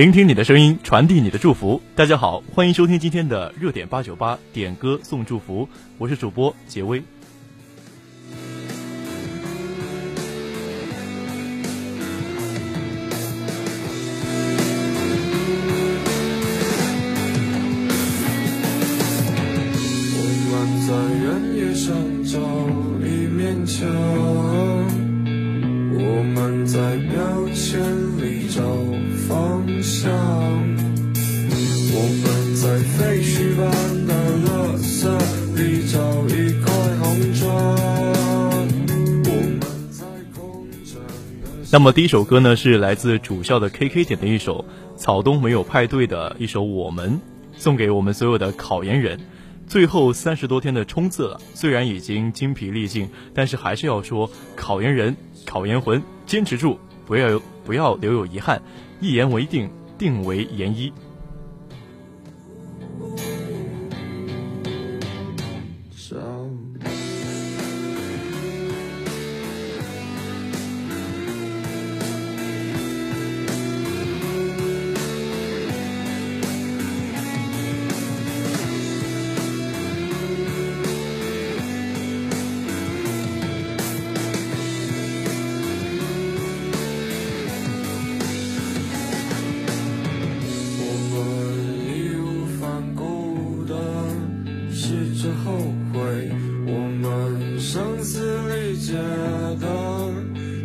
聆听你的声音，传递你的祝福。大家好，欢迎收听今天的热点八九八点歌送祝福，我是主播杰威。那么第一首歌呢，是来自主校的 KK 点的一首草东没有派对的一首《我们》，送给我们所有的考研人。最后三十多天的冲刺了，虽然已经精疲力尽，但是还是要说考研人、考研魂，坚持住，不要不要留有遗憾，一言为定，定为研一。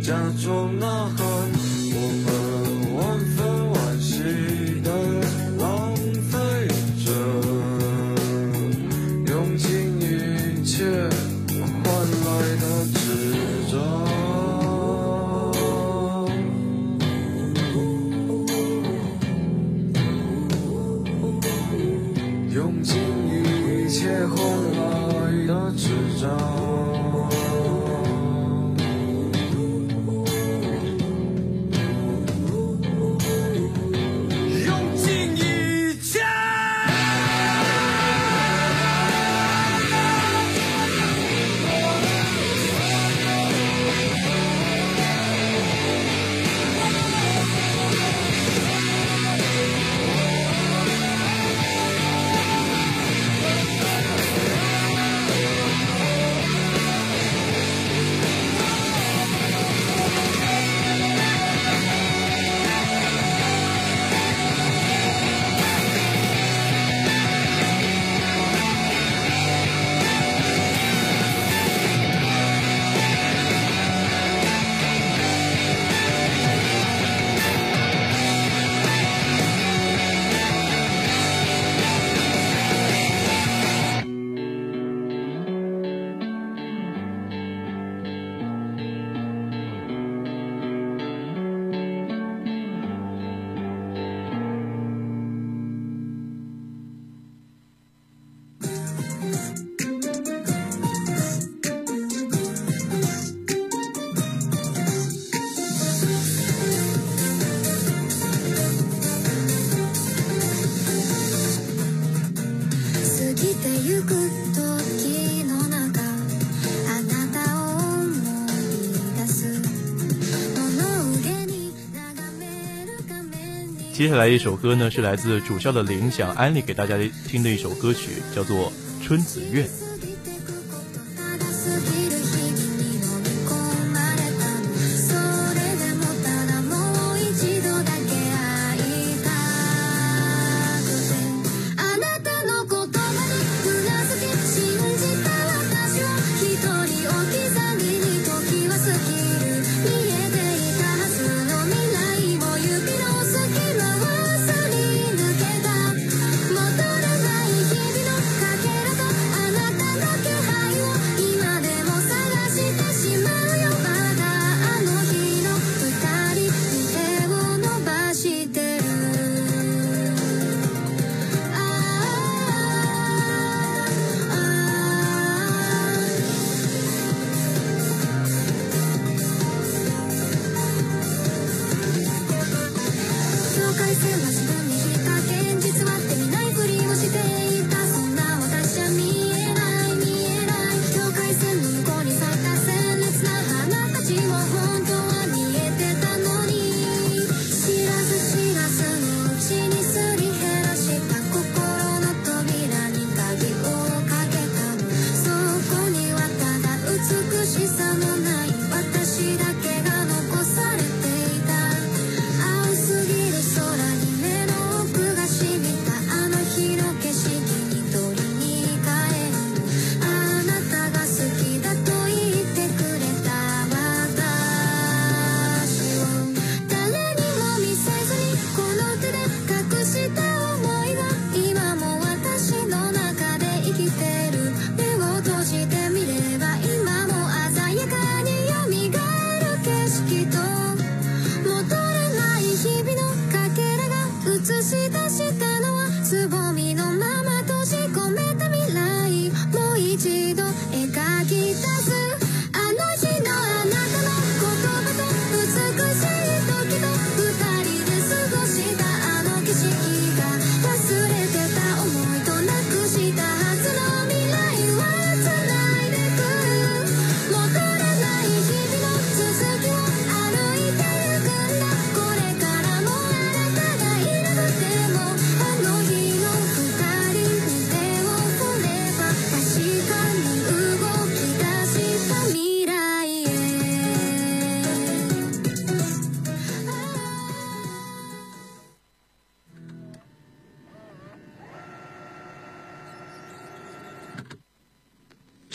假装呐喊，我们接下来一首歌呢，是来自主校的铃响安利给大家听的一首歌曲，叫做《春子苑》。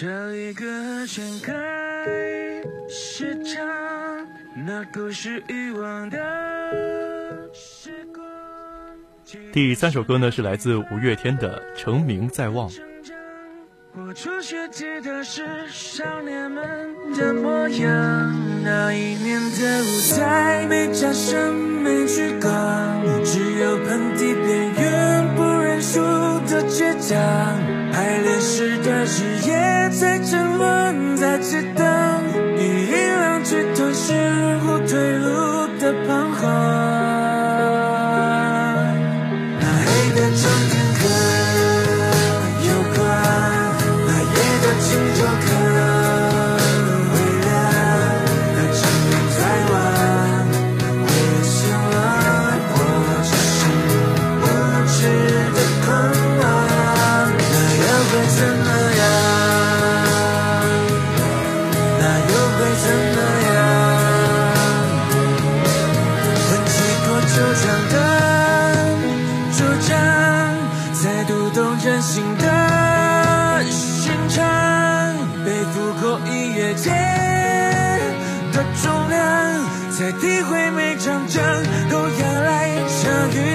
这一个盛开是场那故事遗忘的时光。第三首歌呢是来自五月天的《成名在望》。我初学吉他时，少年们的模样。那一年的舞台，没掌声，没聚光，只有盆地边缘不认输的倔强。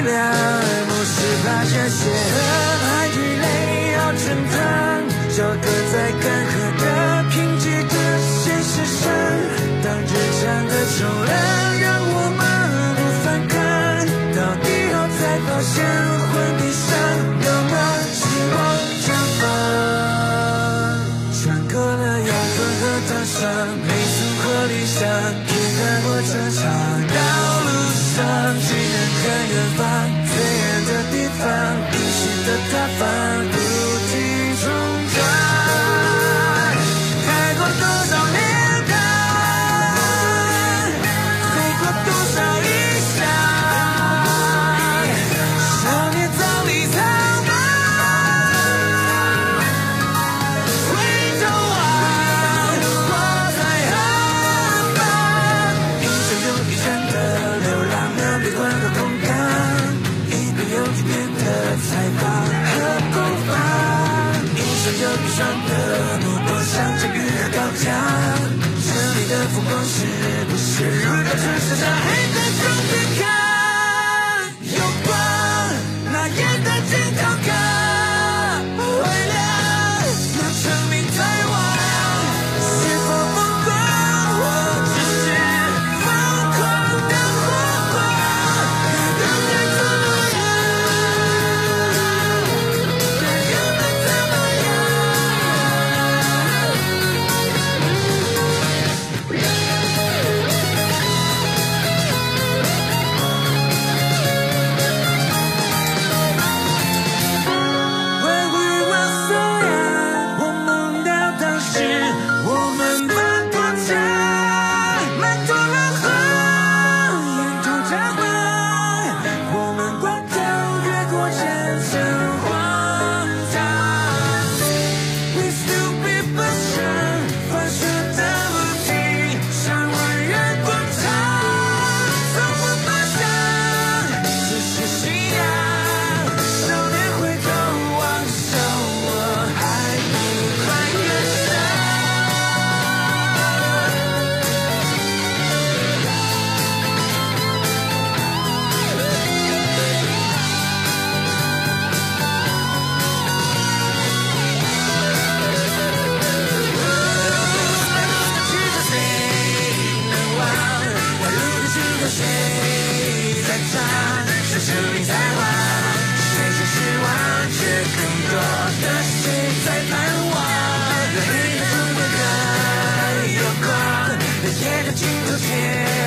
场雨量。不是把这些和与泪要全烫，交割在干涸的贫瘠的现实上，当日常的重量让我们不反抗，到底后才发现昏地上有没希望绽放。穿过了摇滚和烫伤，没存活理想，也看过这场，只能看远方，最远的地方，隐形的他方，雄有一双的目光，像这雨和高墙。这里的风光是不是如到城市下黑镜头前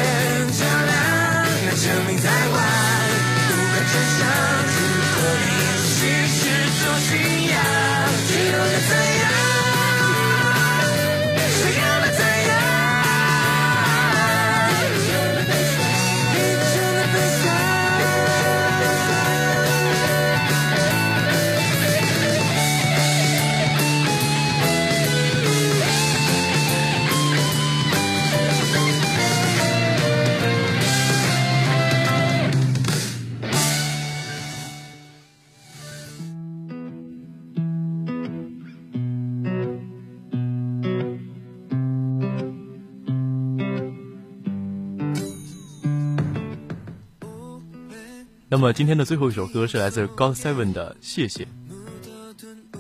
那么今天的最后一首歌是来自 God Seven 的《谢谢》。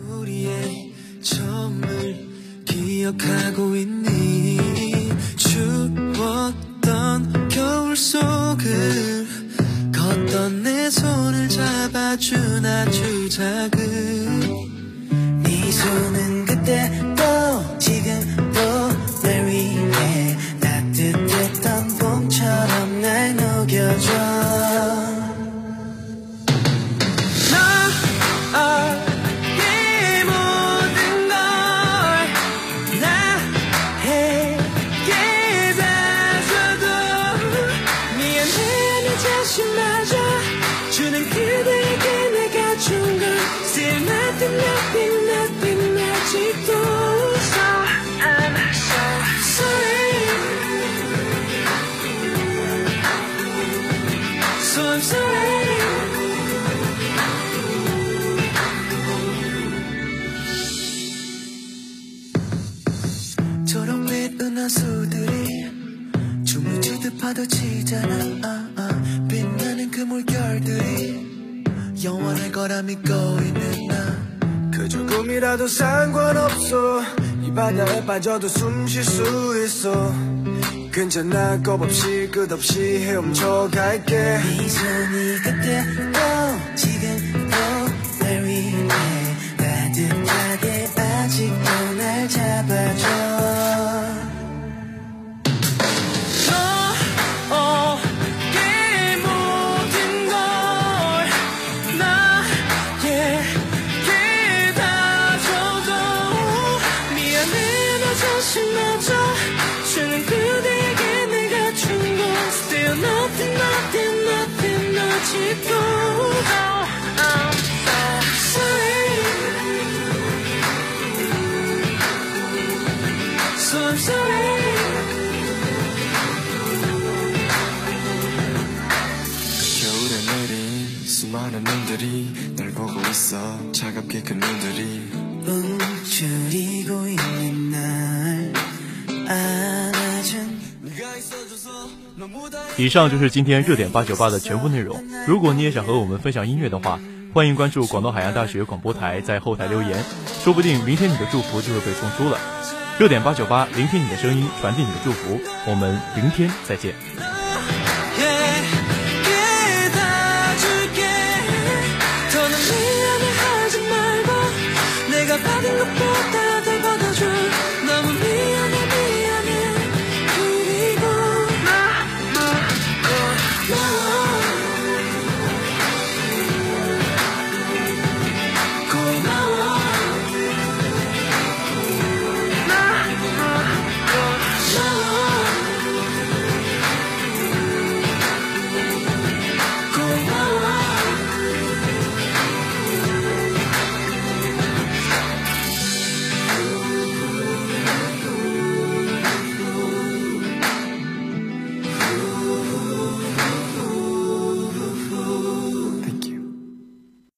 우리의 처음을 기억하고 있니 추웠던 겨울 속을 걷던 내 손을 잡아준 아주 작은 은하수들이 춤을 추듯 파도 치잖아. 아, 아. 빛나는 그 물결들이 영원할 거라 믿고 있는 나. 그저 꿈이라도 상관없어. 이 바다에 빠져도 숨 쉴 수 있어. 괜찮아 겁없이 끝없이 헤엄쳐 갈게. 네 손이 그때 수많은 눈들이 날 보고 있어 차갑게 그 눈들이 움츠리고 있는 날 안아준 네가 있어줘서 너무 다 以上就是今天热点八九八的全部内容。如果你也想和我们分享音乐的话，欢迎关注广东海洋大学广播台，在后台留言，说不定明天你的祝福就会被送出了。 六点八九八，聆听你的声音，传递你的祝福。我们明天再见。